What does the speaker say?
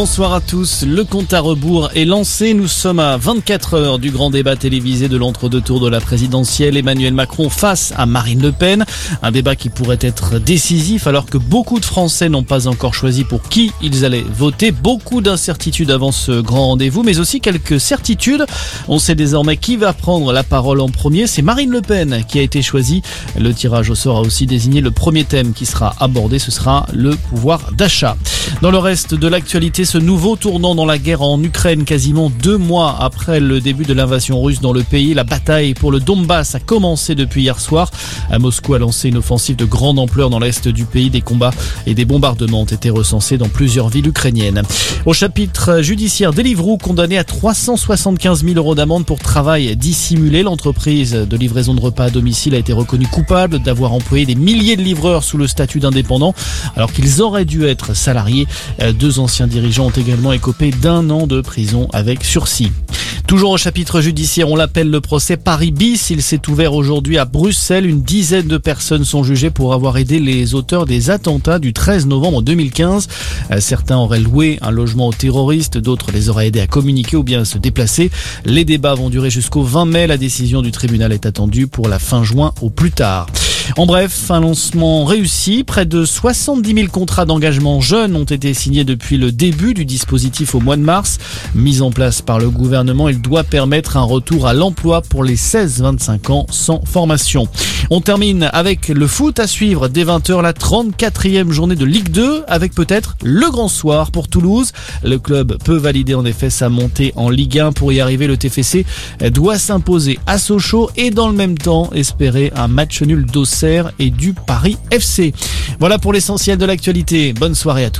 Bonsoir à tous. Le compte à rebours est lancé. Nous sommes à 24 heures du grand débat télévisé de l'entre-deux tours de la présidentielle. Emmanuel Macron face à Marine Le Pen. Un débat qui pourrait être décisif alors que beaucoup de Français n'ont pas encore choisi pour qui ils allaient voter. Beaucoup d'incertitudes avant ce grand rendez-vous, mais aussi quelques certitudes. On sait désormais qui va prendre la parole en premier. C'est Marine Le Pen qui a été choisie. Le tirage au sort a aussi désigné le premier thème qui sera abordé. Ce sera le pouvoir d'achat. Dans le reste de l'actualité, ce nouveau tournant dans la guerre en Ukraine, quasiment deux mois après le début de l'invasion russe dans le pays, la bataille pour le Donbass a commencé depuis hier soir. À Moscou a lancé une offensive de grande ampleur dans l'est du pays. Des combats et des bombardements ont été recensés dans plusieurs villes ukrainiennes. Au chapitre judiciaire, Deliveroo condamné à 375 000 euros d'amende pour travail dissimulé. L'entreprise de livraison de repas à domicile a été reconnue coupable d'avoir employé des milliers de livreurs sous le statut d'indépendant alors qu'ils auraient dû être salariés. Deux anciens dirigeants ont également écopé d'un an de prison avec sursis. Toujours au chapitre judiciaire, on l'appelle le procès Paris bis. Il s'est ouvert aujourd'hui à Bruxelles. Une dizaine de personnes sont jugées pour avoir aidé les auteurs des attentats du 13 novembre 2015. Certains auraient loué un logement aux terroristes, d'autres les auraient aidés à communiquer ou bien à se déplacer. Les débats vont durer jusqu'au 20 mai. La décision du tribunal est attendue pour la fin juin au plus tard. En bref, un lancement réussi. Près de 70 000 contrats d'engagement jeunes ont été signés depuis le début du dispositif au mois de mars. Mis en place par le gouvernement, il doit permettre un retour à l'emploi pour les 16-25 ans sans formation. On termine avec le foot à suivre dès 20h, la 34e journée de Ligue 2 avec peut-être le grand soir pour Toulouse. Le club peut valider en effet sa montée en Ligue 1. Pour y arriver, le TFC doit s'imposer à Sochaux et dans le même temps espérer un match nul d'Auxerre et du Paris FC. Voilà pour l'essentiel de l'actualité. Bonne soirée à tous.